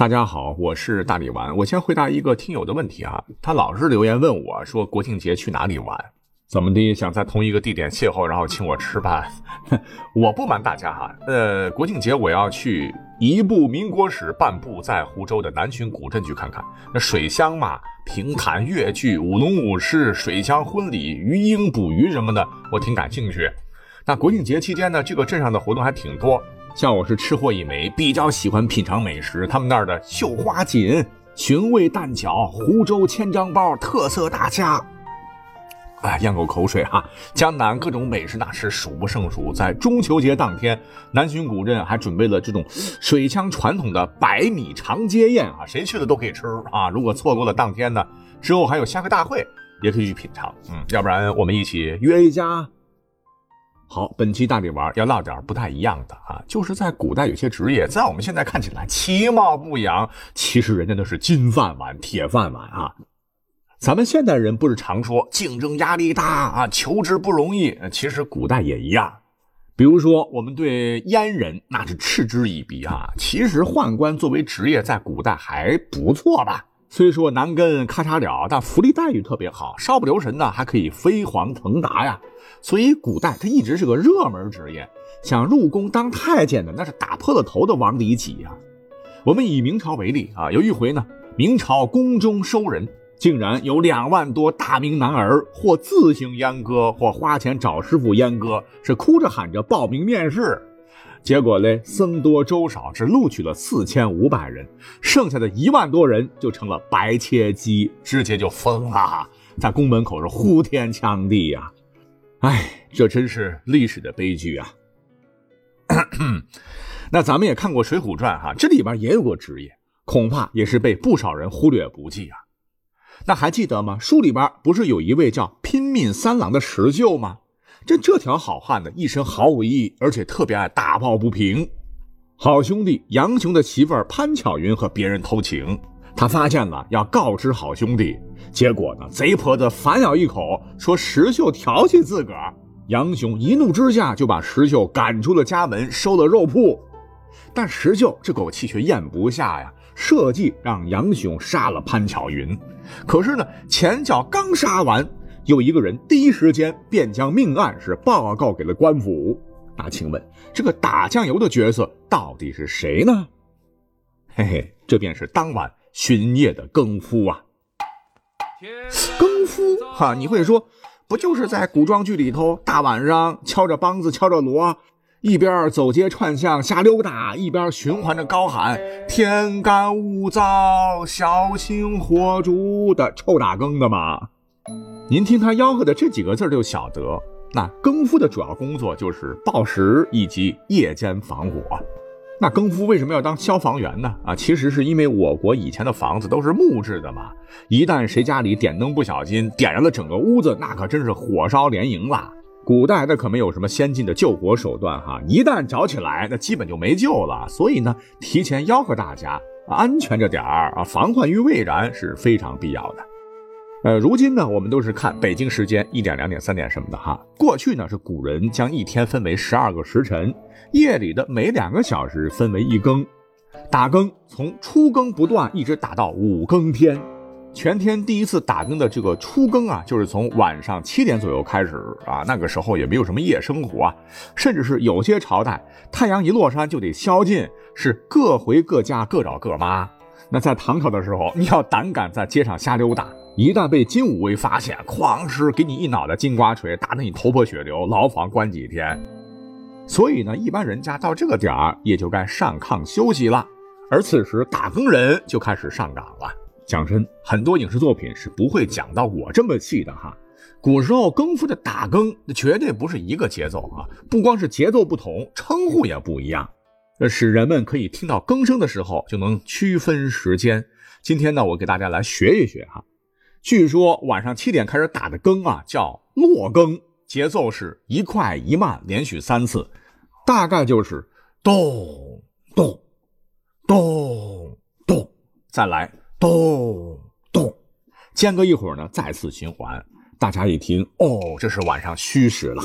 大家好，我是大力丸。我先回答一个听友的问题啊，他老是留言问我说国庆节去哪里玩？怎么的？想在同一个地点邂逅，然后请我吃饭？我不瞒大家哈，呃，国庆节我要去一部民国史，半部在湖州的南浔古镇去看看。那水乡嘛，评弹越剧、舞龙舞狮、水乡婚礼、鱼鹰捕鱼什么的，我挺感兴趣。那国庆节期间呢，这个镇上的活动还挺多。像我是吃货一枚，比较喜欢品尝美食。他们那儿的绣花锦、寻味蛋饺、湖州千张包、特色大虾，哎，咽口口水哈！江南各种美食那是数不胜数。在中秋节当天，南浔古镇还准备了这种水乡传统的百米长街宴啊，谁去了都可以吃啊。如果错过了当天呢，之后还有虾客大会，也可以去品尝。嗯，要不然我们一起约一家。好，本期大力丸要唠点不太一样的啊，就是在古代有些职业，在我们现在看起来其貌不扬，其实人家都是金饭碗、铁饭碗啊。咱们现代人不是常说竞争压力大啊，求职不容易，其实古代也一样。比如说，我们对阉人那是嗤之以鼻啊，其实宦官作为职业在古代还不错吧？虽说难跟咔嚓了，但福利待遇特别好，稍不留神呢，还可以飞黄腾达呀。所以古代它一直是个热门职业，想入宫当太监的那是打破了头的往里挤呀。我们以明朝为例啊，有一回呢，明朝宫中收人，竟然有两万多大明男儿，或自行阉割，或花钱找师傅阉割，是哭着喊着报名面试。结果嘞，僧多粥少，只录取了四千五百人，剩下的一万多人就成了白切鸡，直接就疯了，在宫门口是呼天抢地呀。哎，这真是历史的悲剧啊！那咱们也看过《水浒传》哈，这里边也有个职业，恐怕也是被不少人忽略不计啊。那还记得吗？书里边不是有一位叫拼命三郎的石秀吗？这这条好汉呢，一身毫无意义，而且特别爱打抱不平。好兄弟杨雄的媳妇潘巧云和别人偷情。他发现了，要告知好兄弟，结果呢，贼婆子反咬一口，说石秀调戏自个儿。杨雄一怒之下就把石秀赶出了家门，收了肉铺。但石秀这口气却咽不下呀，设计让杨雄杀了潘巧云。可是呢，前脚刚杀完，有一个人第一时间便将命案是报告给了官府。那请问，这个打酱油的角色到底是谁呢？嘿嘿，这便是当晚。巡夜的更夫啊，更夫哈，你会说，不就是在古装剧里头，大晚上敲着梆子，敲着锣，一边走街串巷瞎溜达，一边循环着高喊“天干物燥，小心火烛”的臭打更的吗？您听他吆喝的这几个字就晓得，那更夫的主要工作就是报时以及夜间防火。那更夫为什么要当消防员呢？啊，其实是因为我国以前的房子都是木质的嘛，一旦谁家里点灯不小心点燃了整个屋子，那可真是火烧连营了。古代那可没有什么先进的救火手段哈，一旦着起来，那基本就没救了。所以呢，提前吆喝大家安全着点儿啊，防患于未然是非常必要的。呃，如今呢，我们都是看北京时间一点、两点、三点什么的哈。过去呢，是古人将一天分为十二个时辰，夜里的每两个小时分为一更，打更从初更不断一直打到五更天。全天第一次打更的这个初更啊，就是从晚上七点左右开始啊。那个时候也没有什么夜生活啊，甚至是有些朝代太阳一落山就得宵禁，是各回各家各找各妈。那在唐朝的时候，你要胆敢在街上瞎溜达。一旦被金武威发现，哐哧给你一脑袋金瓜锤，打得你头破血流，牢房关几天。所以呢，一般人家到这个点儿也就该上炕休息了。而此时打更人就开始上岗了。讲真，很多影视作品是不会讲到我这么细的哈。古时候更夫的打更那绝对不是一个节奏啊，不光是节奏不同，称呼也不一样，这使人们可以听到更声的时候就能区分时间。今天呢，我给大家来学一学哈。据说晚上七点开始打的更啊，叫落更，节奏是一快一慢，连续三次，大概就是咚咚咚咚，再来咚咚，间隔一会儿呢，再次循环。大家一听，哦，这是晚上戌时了。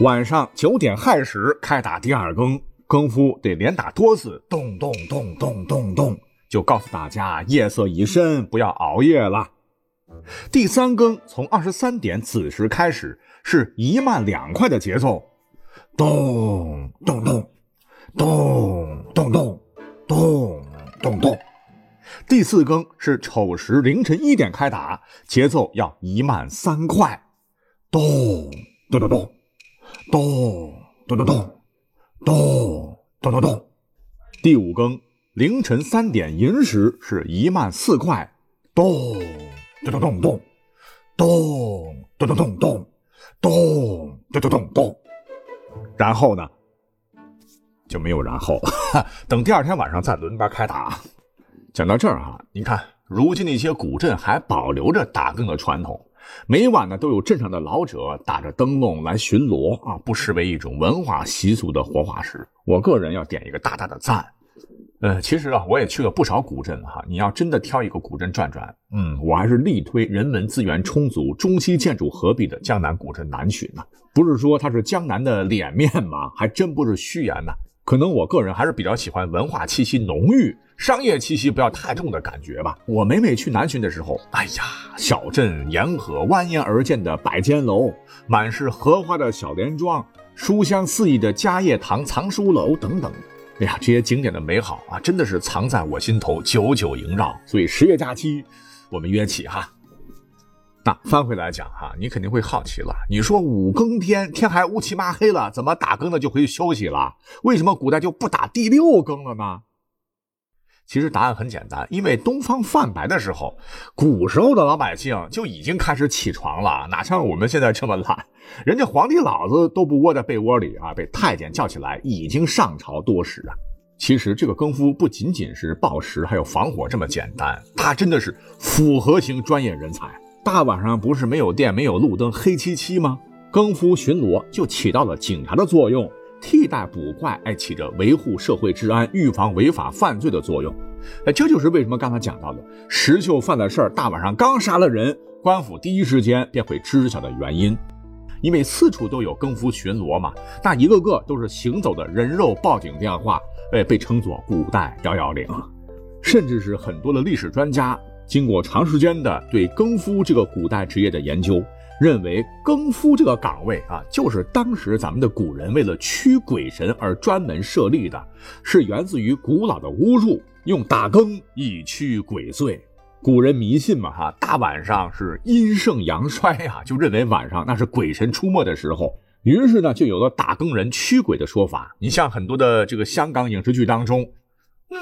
晚上九点亥时开打第二更，更夫得连打多次，咚咚咚咚咚咚。就告诉大家夜色已深，不要熬夜了。第三更从二十三点子时开始，是一慢两快的节奏，咚咚咚，咚咚咚，咚咚咚。第四更是丑时凌晨一点开打，节奏要一慢三快，咚咚咚咚，咚咚咚咚，咚咚咚咚。第五更凌晨三点寅时是一慢四快，咚。咚咚咚咚咚咚咚咚咚咚咚咚咚，然后呢，就没有然后了。等第二天晚上再轮班开打。讲到这儿啊，你看，如今那些古镇还保留着打更的传统，每晚呢都有镇上的老者打着灯笼来巡逻啊，不失为一种文化习俗的活化石。我个人要点一个大大的赞。呃，其实啊，我也去了不少古镇哈。你要真的挑一个古镇转转，嗯，我还是力推人文资源充足、中西建筑合璧的江南古镇南浔呢。不是说它是江南的脸面吗？还真不是虚言呐。可能我个人还是比较喜欢文化气息浓郁、商业气息不要太重的感觉吧。我每每去南浔的时候，哎呀，小镇沿河蜿蜒而建的百间楼，满是荷花的小莲庄，书香四溢的嘉业堂藏书楼等等。哎呀，这些景点的美好啊，真的是藏在我心头，久久萦绕。所以十月假期，我们约起哈。那翻回来讲哈，你肯定会好奇了。你说五更天，天还乌漆嘛黑了，怎么打更的就回去休息了？为什么古代就不打第六更了呢？其实答案很简单，因为东方泛白的时候，古时候的老百姓就已经开始起床了，哪像我们现在这么懒？人家皇帝老子都不窝在被窝里啊，被太监叫起来已经上朝多时啊。其实这个更夫不仅仅是报时还有防火这么简单，他真的是复合型专业人才。大晚上不是没有电、没有路灯、黑漆漆吗？更夫巡逻就起到了警察的作用，替代捕怪，哎，起着维护社会治安、预防违法犯罪的作用。哎，这就是为什么刚才讲到的石秀犯了事儿，大晚上刚杀了人，官府第一时间便会知晓的原因。因为四处都有更夫巡逻嘛，那一个个都是行走的人肉报警电话，哎，被称作古代幺幺零，甚至是很多的历史专家经过长时间的对更夫这个古代职业的研究，认为更夫这个岗位啊，就是当时咱们的古人为了驱鬼神而专门设立的，是源自于古老的巫术，用打更以驱鬼祟。古人迷信嘛，哈，大晚上是阴盛阳衰呀，就认为晚上那是鬼神出没的时候，于是呢，就有了打更人驱鬼的说法。你像很多的这个香港影视剧当中，嗯，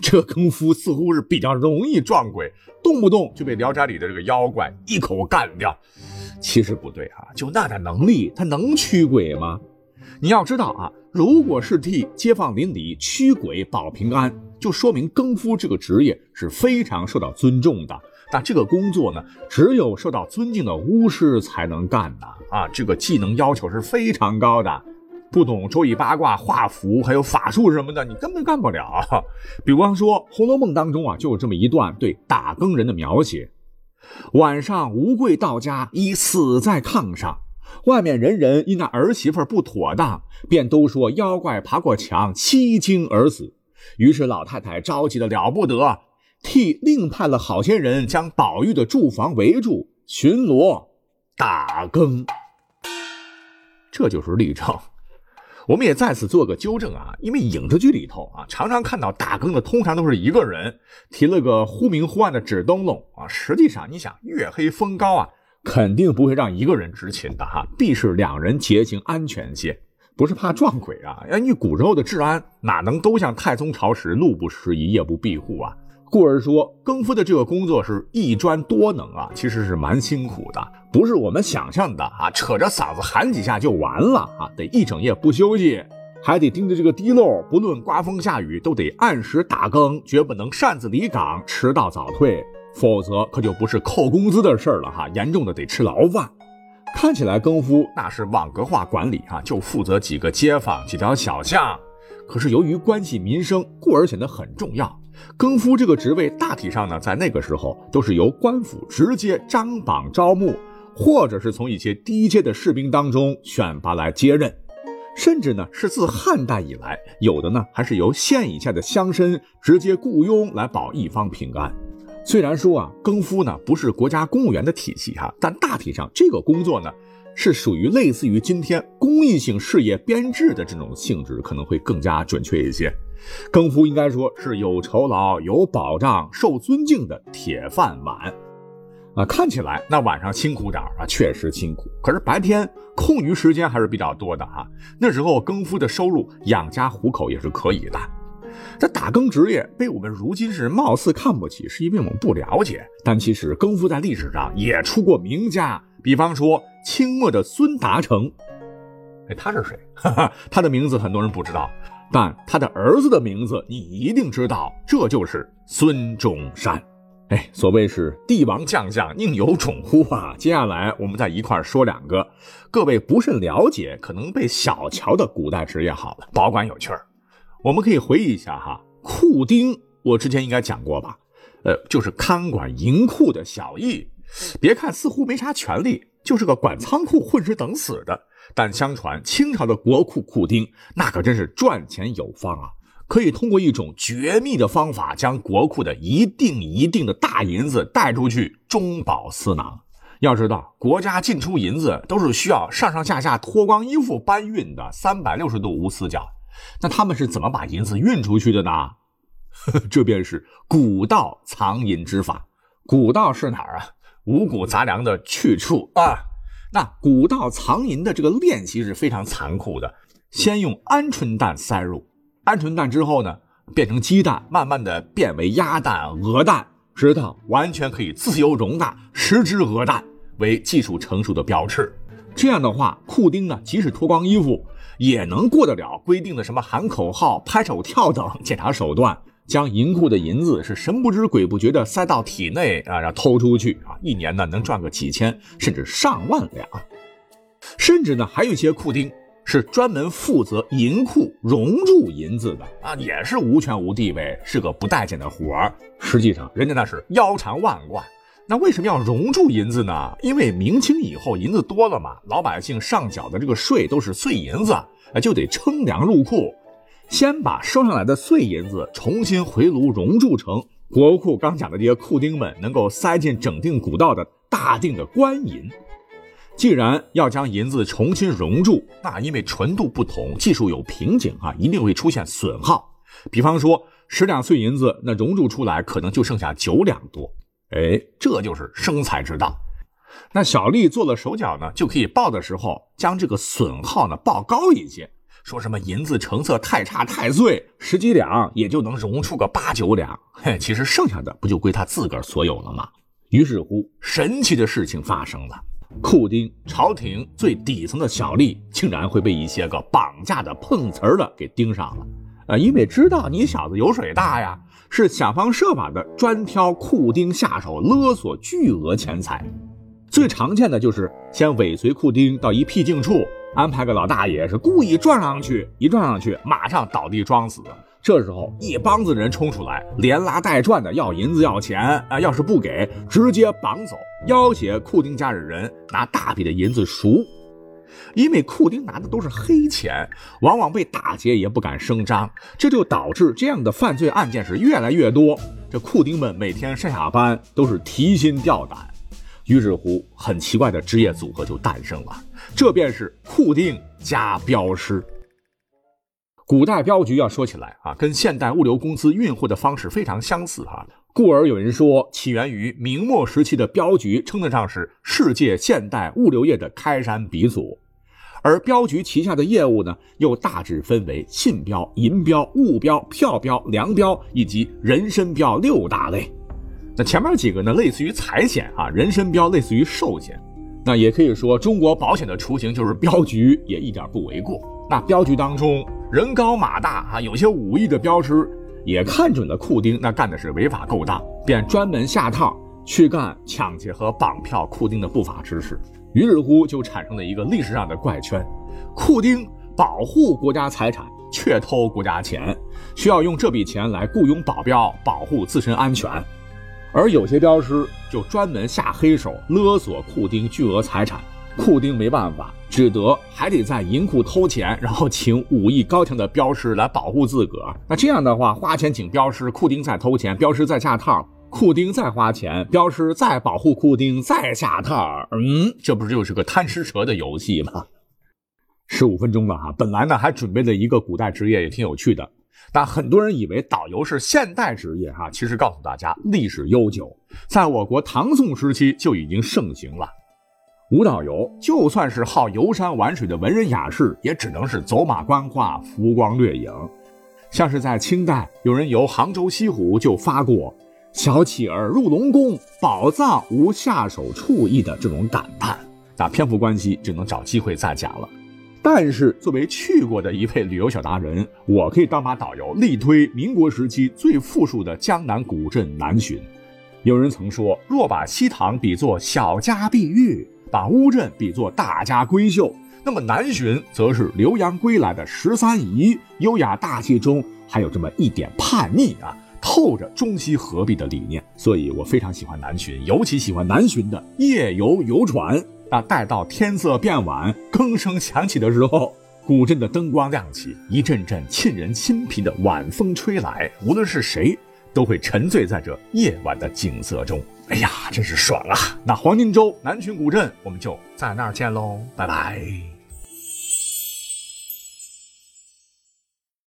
这更夫似乎是比较容易撞鬼，动不动就被《聊斋》里的这个妖怪一口干掉。其实不对啊，就那点能力，他能驱鬼吗？你要知道啊，如果是替街坊邻里驱鬼保平安。就说明更夫这个职业是非常受到尊重的。那这个工作呢，只有受到尊敬的巫师才能干的啊！这个技能要求是非常高的，不懂周易八卦、画符还有法术什么的，你根本干不了。比方说《红楼梦》当中啊，就有这么一段对打更人的描写：晚上吴贵到家，已死在炕上，外面人人因那儿媳妇不妥当，便都说妖怪爬过墙，欺惊而死。于是老太太着急的了不得，替另派了好些人将宝玉的住房围住，巡逻打更。这就是例证。我们也在此做个纠正啊，因为影视剧里头啊，常常看到打更的通常都是一个人提了个忽明忽暗的纸灯笼啊。实际上，你想月黑风高啊，肯定不会让一个人执勤的哈，必是两人结行安全些。不是怕撞鬼啊！哎，你古时候的治安哪能都像太宗朝时路不拾遗、夜不闭户啊？故而说更夫的这个工作是一专多能啊，其实是蛮辛苦的，不是我们想象的啊，扯着嗓子喊几下就完了啊，得一整夜不休息，还得盯着这个滴漏，不论刮风下雨都得按时打更，绝不能擅自离岗、迟到早退，否则可就不是扣工资的事儿了哈，严重的得吃牢饭。看起来更夫那是网格化管理啊，就负责几个街坊、几条小巷。可是由于关系民生，故而显得很重要。更夫这个职位大体上呢，在那个时候都是由官府直接张榜招募，或者是从一些低阶的士兵当中选拔来接任。甚至呢是自汉代以来，有的呢还是由县以下的乡绅直接雇佣来保一方平安。虽然说啊，更夫呢不是国家公务员的体系哈，但大体上这个工作呢是属于类似于今天公益性事业编制的这种性质，可能会更加准确一些。更夫应该说是有酬劳、有保障、受尊敬的铁饭碗。啊，看起来那晚上辛苦点啊，确实辛苦。可是白天空余时间还是比较多的哈。那时候更夫的收入养家糊口也是可以的。这打更职业被我们如今是貌似看不起，是因为我们不了解。但其实更夫在历史上也出过名家，比方说清末的孙达成。哎，他是谁？哈哈，他的名字很多人不知道，但他的儿子的名字你一定知道，这就是孙中山。哎，所谓是帝王将相宁有种乎啊！接下来我们再一块说两个各位不甚了解、可能被小瞧的古代职业，好了，保管有趣儿。我们可以回忆一下哈，库丁，我之前应该讲过吧？呃，就是看管银库的小役。别看似乎没啥权利，就是个管仓库混吃等死的，但相传清朝的国库库丁那可真是赚钱有方啊！可以通过一种绝密的方法，将国库的一定一定的大银子带出去，中饱私囊。要知道，国家进出银子都是需要上上下下脱光衣服搬运的，三百六十度无死角。那他们是怎么把银子运出去的呢？这便是古道藏银之法。古道是哪儿啊？五谷杂粮的去处啊。那古道藏银的这个练习是非常残酷的，先用鹌鹑蛋塞入。鹌鹑蛋之后呢，变成鸡蛋，慢慢的变为鸭蛋、鹅蛋，直到完全可以自由容纳十只鹅蛋为技术成熟的标志。这样的话，库丁呢，即使脱光衣服，也能过得了规定的什么喊口号、拍手跳等检查手段，将银库的银子是神不知鬼不觉的塞到体内啊，然后偷出去啊，一年呢能赚个几千甚至上万两，甚至呢还有一些库丁。是专门负责银库熔铸银子的啊，也是无权无地位，是个不待见的活儿。实际上，人家那是腰缠万贯。那为什么要熔铸银子呢？因为明清以后银子多了嘛，老百姓上缴的这个税都是碎银子，就得称量入库，先把收上来的碎银子重新回炉熔铸成国库刚讲的这些库丁们能够塞进整锭古道的大锭的官银。既然要将银子重新熔铸，那因为纯度不同，技术有瓶颈啊，一定会出现损耗。比方说，十两碎银子，那熔铸出来可能就剩下九两多。哎，这就是生财之道。那小丽做了手脚呢，就可以报的时候将这个损耗呢报高一些，说什么银子成色太差太碎，十几两也就能熔出个八九两。嘿，其实剩下的不就归他自个儿所有了吗？于是乎，神奇的事情发生了。库丁，朝廷最底层的小吏，竟然会被一些个绑架的碰瓷儿的给盯上了，呃，因为知道你小子油水大呀，是想方设法的专挑库丁下手勒索巨额钱财。最常见的就是先尾随库丁到一僻静处，安排个老大爷是故意撞上去，一撞上去马上倒地装死。这时候，一帮子人冲出来，连拉带拽的要银子要钱啊！要是不给，直接绑走，要挟库丁家的人拿大笔的银子赎。因为库丁拿的都是黑钱，往往被打劫也不敢声张，这就导致这样的犯罪案件是越来越多。这库丁们每天上下班都是提心吊胆，于是乎，很奇怪的职业组合就诞生了，这便是库丁加镖师。古代镖局要说起来啊，跟现代物流公司运货的方式非常相似哈，故而有人说起源于明末时期的镖局，称得上是世界现代物流业的开山鼻祖。而镖局旗下的业务呢，又大致分为信镖、银镖、物镖、票镖、粮镖以及人身镖六大类。那前面几个呢，类似于财险啊，人身标类似于寿险。那也可以说，中国保险的雏形就是镖局，也一点不为过。那镖局当中，人高马大啊，有些武艺的镖师也看准了库丁那干的是违法勾当，便专门下套去干抢劫和绑票库丁的不法之事。于是乎，就产生了一个历史上的怪圈：库丁保护国家财产，却偷国家钱，需要用这笔钱来雇佣保镖，保护自身安全。而有些镖师就专门下黑手勒索库丁巨额财产，库丁没办法，只得还得在银库偷钱，然后请武艺高强的镖师来保护自个儿。那这样的话，花钱请镖师，库丁再偷钱，镖师再下套，库丁再花钱，镖师再保护库丁，再下套。嗯，这不是就是个贪吃蛇的游戏吗？十五分钟了哈，本来呢还准备了一个古代职业，也挺有趣的。但很多人以为导游是现代职业哈，其实告诉大家，历史悠久，在我国唐宋时期就已经盛行了。无导游，就算是好游山玩水的文人雅士，也只能是走马观花、浮光掠影。像是在清代，有人游杭州西湖就发过“小企儿入龙宫，宝藏无下手处意”的这种感叹。那篇幅关系，只能找机会再讲了。但是作为去过的一位旅游小达人，我可以当把导游，力推民国时期最富庶的江南古镇南浔。有人曾说，若把西塘比作小家碧玉。把乌镇比作大家闺秀，那么南浔则是留洋归来的十三姨，优雅大气中还有这么一点叛逆啊，透着中西合璧的理念。所以我非常喜欢南浔，尤其喜欢南浔的夜游游船。那待到天色变晚，更声响起的时候，古镇的灯光亮起，一阵阵沁人心脾的晚风吹来，无论是谁，都会沉醉在这夜晚的景色中。哎呀，真是爽啊！那黄金周南浔古镇，我们就在那儿见喽，拜拜。